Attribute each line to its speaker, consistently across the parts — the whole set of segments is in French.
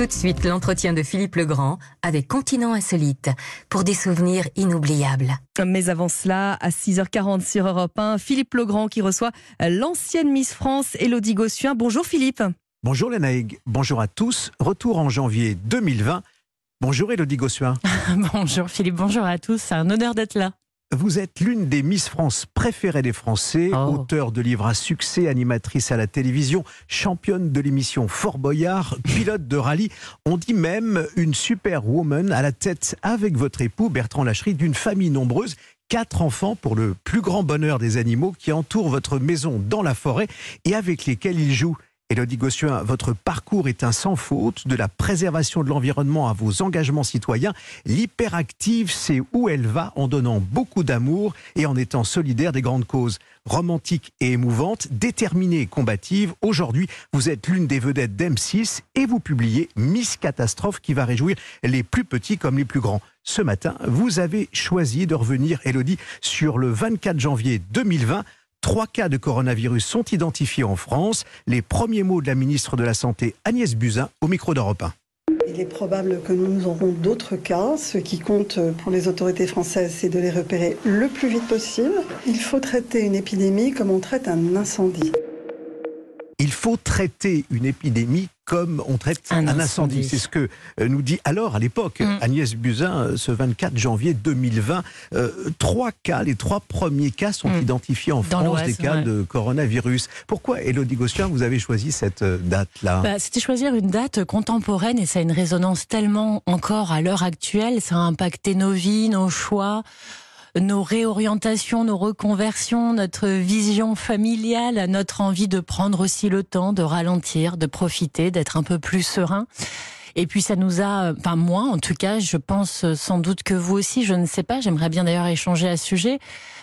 Speaker 1: Tout de suite, l'entretien de Philippe Legrand avec Continent Insolite pour des souvenirs inoubliables.
Speaker 2: Mais avant cela, à 6h40 sur Europe 1, Philippe Legrand qui reçoit l'ancienne Miss France, Elodie Gossuin. Bonjour Philippe.
Speaker 3: Bonjour Lénaïg, bonjour à tous. Retour en janvier 2020. Bonjour Elodie Gossuin.
Speaker 2: bonjour Philippe, bonjour à tous. C'est un honneur d'être là.
Speaker 3: Vous êtes l'une des Miss France préférées des Français,
Speaker 2: Oh.
Speaker 3: auteur de livres à succès, animatrice à la télévision, championne de l'émission Fort Boyard, pilote de rallye. On dit même une superwoman à la tête avec votre époux Bertrand Lachery d'une famille nombreuse. Quatre enfants pour le plus grand bonheur des animaux qui entourent votre maison dans la forêt et avec lesquels ils jouent. Élodie Gossuin, votre parcours est un sans faute, de la préservation de l'environnement à vos engagements citoyens. L'hyperactive sait où elle va en donnant beaucoup d'amour et en étant solidaire des grandes causes. Romantique et émouvante, déterminée et combative, aujourd'hui, vous êtes l'une des vedettes d'M6 et vous publiez Miss Catastrophe qui va réjouir les plus petits comme les plus grands. Ce matin, vous avez choisi de revenir, Elodie, sur le 24 janvier 2020 Trois cas de coronavirus sont identifiés en France. Les premiers mots de la ministre de la Santé, Agnès Buzyn, au micro d'Europe 1.
Speaker 4: Il est probable que nous aurons d'autres cas. Ce qui compte pour les autorités françaises, c'est de les repérer le plus vite possible. Il faut traiter une épidémie comme on traite un incendie.
Speaker 3: Il faut traiter une épidémie comme on traite
Speaker 2: Un
Speaker 3: un,
Speaker 2: incendie.
Speaker 3: C'est ce que euh, nous dit alors, à l'époque,
Speaker 2: Mm.
Speaker 3: Agnès Buzyn, euh, ce 24 janvier 2020. Euh, trois cas, les trois premiers cas sont
Speaker 2: Mm.
Speaker 3: identifiés en
Speaker 2: Dans
Speaker 3: France, des cas
Speaker 2: ouais.
Speaker 3: de coronavirus. Pourquoi, Elodie Gossuin, vous avez choisi cette date-là?
Speaker 2: Bah, C'était choisir une date contemporaine et ça a une résonance tellement encore à l'heure actuelle. Ça a impacté nos vies, nos choix, nos réorientations, nos reconversions, notre vision familiale, notre envie de prendre aussi le temps, de ralentir, de profiter, d'être un peu plus serein. Et puis ça nous a, enfin moi en tout cas, je pense sans doute que vous aussi, je ne sais pas, j'aimerais bien d'ailleurs échanger à ce sujet,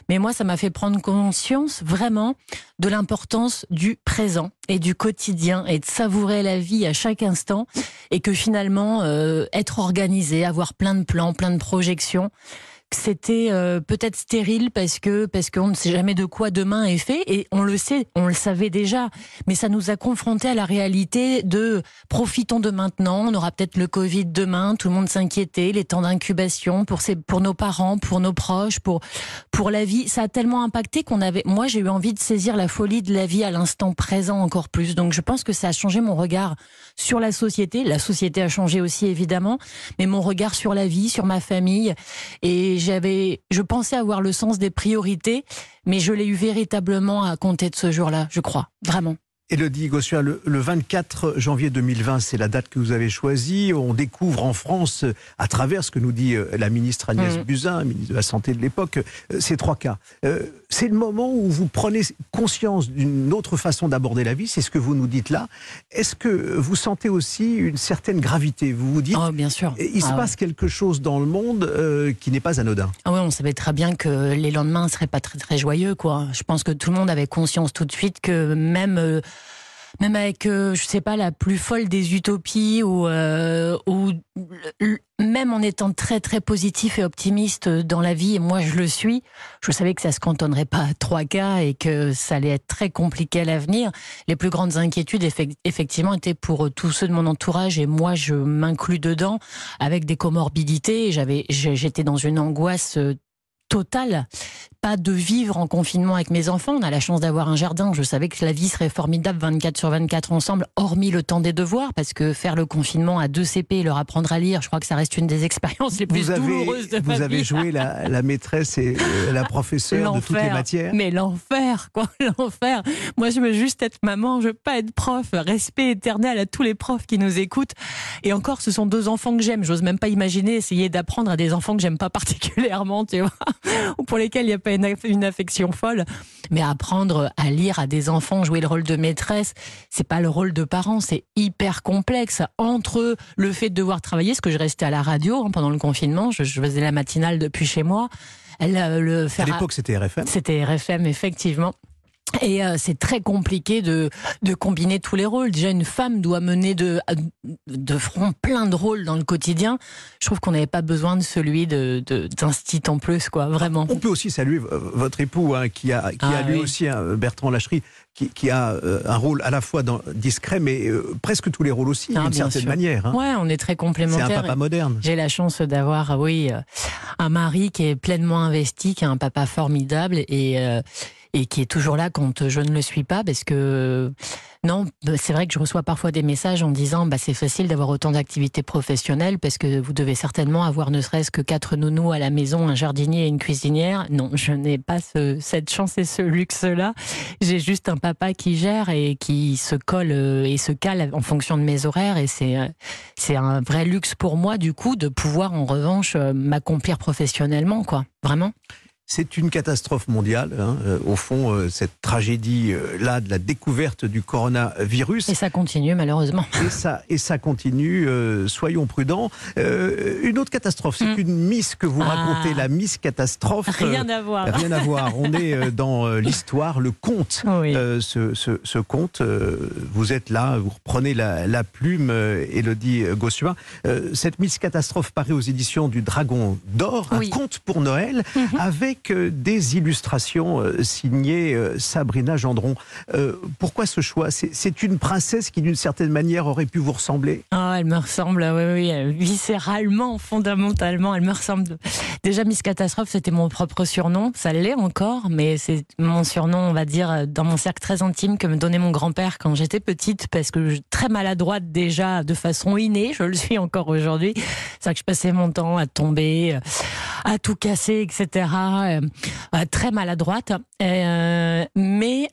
Speaker 2: mais moi ça m'a fait prendre conscience vraiment de l'importance du présent et du quotidien et de savourer la vie à chaque instant et que finalement euh, être organisé, avoir plein de plans, plein de projections, c'était euh, peut-être stérile parce que parce qu'on ne sait jamais de quoi demain est fait. Et on le sait, on le savait déjà, mais ça nous a confrontés à la réalité de profitons de maintenant, on aura peut-être le Covid demain, tout le monde s'inquiétait, les temps d'incubation pour ses, pour nos parents, pour nos proches, pour pour la vie, ça a tellement impacté qu'on avait moi j'ai eu envie de saisir la folie de la vie à l'instant présent encore plus. Donc je pense que ça a changé mon regard sur la société, la société a changé aussi évidemment, mais mon regard sur la vie, sur ma famille et j'avais je pensais avoir le sens des priorités, mais je l'ai eu véritablement à compter de ce jour-là, je crois, vraiment.
Speaker 3: Elodie Gossuin, le, le 24 janvier 2020, c'est la date que vous avez choisie. On découvre en France, à travers ce que nous dit euh, la ministre Agnès
Speaker 2: Mhm.
Speaker 3: Buzyn, ministre de la Santé de l'époque, euh, ces trois cas. Euh, c'est le moment où vous prenez conscience d'une autre façon d'aborder la vie, c'est ce que vous nous dites là. Est-ce que vous sentez aussi une certaine gravité? Vous vous dites,
Speaker 2: Oh, bien sûr.
Speaker 3: il se
Speaker 2: Ah ouais.
Speaker 3: passe quelque chose dans le monde euh, qui n'est pas anodin.
Speaker 2: Ah ouais, on savait très bien que les lendemains ne seraient pas très très joyeux, quoi. Je pense que tout le monde avait conscience tout de suite que même euh, même avec, euh, je sais pas, la plus folle des utopies ou euh, même en étant très très positif et optimiste dans la vie, et moi je le suis, je savais que ça se cantonnerait pas à trois cas et que ça allait être très compliqué à l'avenir. Les plus grandes inquiétudes, effec- effectivement, étaient pour tous ceux de mon entourage et moi je m'inclus dedans avec des comorbidités. J'avais, j'étais dans une angoisse euh, totale. Pas de vivre en confinement avec mes enfants. On a la chance d'avoir un jardin. Je savais que la vie serait formidable 24 sur 24 ensemble, hormis le temps des devoirs, parce que faire le confinement à deux CP et leur apprendre à lire, je crois que ça reste une des expériences les plus
Speaker 3: Vous avez,
Speaker 2: douloureuses de ma
Speaker 3: vous avez
Speaker 2: vie.
Speaker 3: joué la, la maîtresse et euh, la professeure de toutes les matières.
Speaker 2: Mais l'enfer, quoi, l'enfer. Moi, je veux juste être maman, je veux pas être prof. Respect éternel à tous les profs qui nous écoutent. Et encore, ce sont deux enfants que j'aime. J'ose même pas imaginer essayer d'apprendre à des enfants que j'aime pas particulièrement, tu vois, ou pour lesquels il n'y a pas une, aff- une affection folle. Mais apprendre à lire à des enfants, jouer le rôle de maîtresse, c'est pas le rôle de parent, c'est hyper complexe. Entre le fait de devoir travailler, parce que je restais à la radio hein, pendant le confinement, je, je faisais la matinale depuis chez moi. Elle, euh, le
Speaker 3: À
Speaker 2: faire
Speaker 3: l'époque, c'était RFM.
Speaker 2: c'était RFM, effectivement. Et euh, c'est très compliqué de, de combiner tous les rôles. Déjà, une femme doit mener de, de front plein de rôles dans le quotidien. Je trouve qu'on n'avait pas besoin de celui de, d'instit en plus, quoi, vraiment.
Speaker 3: On peut aussi saluer votre époux, hein, qui a, qui a ah lui aussi, hein, Bertrand Lacherie, qui, qui, a euh, un rôle à la fois dans, discret, mais euh, presque tous les rôles aussi, ah, d'une certaine manière.
Speaker 2: Hein. Ouais, on est très complémentaires.
Speaker 3: C'est un papa moderne.
Speaker 2: J'ai la chance d'avoir, oui, un mari qui est pleinement investi, qui est un papa formidable et et qui est toujours là quand je ne le suis pas, parce que non, c'est vrai que je reçois parfois des messages en disant bah, c'est facile d'avoir autant d'activités professionnelles parce que vous devez certainement avoir ne serait-ce que quatre nounous à la maison, un jardinier et une cuisinière. Non, je n'ai pas cette chance et ce luxe-là. J'ai juste un papa qui gère et qui se colle euh, et se cale en fonction de mes horaires et c'est euh, c'est un vrai luxe pour moi du coup de pouvoir en revanche euh, m'accomplir professionnellement quoi. Vraiment.
Speaker 3: C'est une catastrophe mondiale, hein, euh, au fond, euh, cette tragédie-là euh, de la découverte du coronavirus.
Speaker 2: Et ça continue, malheureusement.
Speaker 3: Et ça, et ça continue, soyons prudents. une autre catastrophe, c'est mm. une Miss que vous ah. racontez, la Miss catastrophe.
Speaker 2: Rien à voir.
Speaker 3: Rien à voir. On est dans l'histoire, le conte. Ce, ce, conte, vous êtes là, vous reprenez la, plume, Elodie Gossuin. cette Miss catastrophe paraît aux éditions du Dragon d'Or, un conte pour Noël, mm-hmm. avec des illustrations euh, signées euh, Sabrina Gendron. Euh, pourquoi ce choix? C'est une princesse qui, d'une certaine manière, aurait pu vous ressembler?
Speaker 2: Oh, Elle me ressemble, oui, oui, viscéralement, fondamentalement, elle me ressemble. Déjà, Miss Catastrophe, c'était mon propre surnom. Ça l'est encore, mais c'est mon surnom, on va dire, dans mon cercle très intime que me donnait mon grand-père quand j'étais petite, parce que je, très maladroite déjà de façon innée, je le suis encore aujourd'hui. C'est vrai que je passais mon temps à tomber, à tout casser, etc. Euh, euh, très maladroite. Euh, mais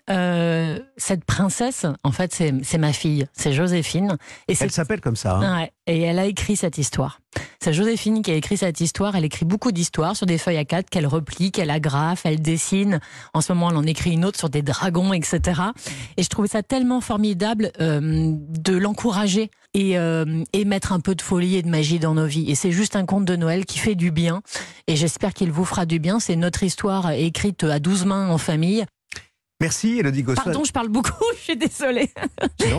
Speaker 2: cette princesse, en fait, c'est ma fille, c'est Joséphine.
Speaker 3: Et elle s'appelle comme ça.
Speaker 2: Hein. et elle a écrit cette histoire. C'est Joséphine qui a écrit cette histoire. Elle écrit beaucoup d'histoires sur des feuilles à quatre qu'elle replie, qu'elle agrafe, elle dessine. En ce moment, elle en écrit une autre sur des dragons, etc. Et je trouvais ça tellement formidable de l'encourager et, et mettre un peu de folie et de magie dans nos vies. Et c'est juste un conte de Noël qui fait du bien. Et j'espère qu'il vous fera du bien. C'est notre histoire écrite à 12 mains en famille.
Speaker 3: Merci, Elodie Gossuin.
Speaker 2: Pardon, je parle beaucoup, je suis désolée.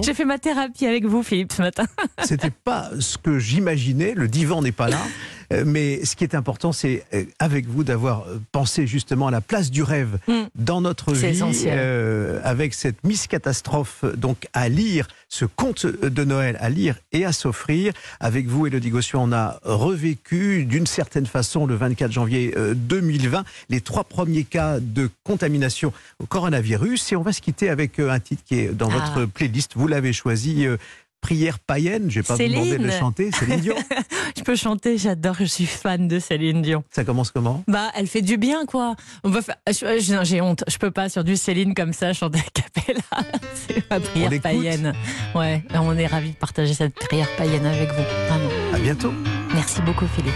Speaker 2: J'ai fait ma thérapie avec vous, Philippe, ce matin.
Speaker 3: C'était pas ce que j'imaginais, le divan n'est pas là. Euh, mais ce qui est important, c'est euh, avec vous d'avoir euh, pensé justement à la place du rêve mm. dans notre vie, avec cette Miss Catastrophe, donc à lire ce conte de Noël, à lire et à s'offrir. Avec vous, Elodie Gossuin, on a revécu d'une certaine façon le 24 janvier 2020 les trois premiers cas de contamination au coronavirus. Et on va se quitter avec un titre qui est dans ah. votre playlist. Vous l'avez choisi, prière païenne. Je vais pas vous demander de chanter. Céline Dion.
Speaker 2: je peux chanter, j'adore, je suis fan de Céline Dion.
Speaker 3: Ça commence comment?
Speaker 2: Bah, elle fait du bien, quoi. On va J'ai honte, je peux pas sur du Céline comme ça chanter à capella. C'est ma prière païenne. Ouais, on est ravis de partager cette prière païenne avec vous. Vraiment.
Speaker 3: À bientôt.
Speaker 2: Merci beaucoup, Philippe.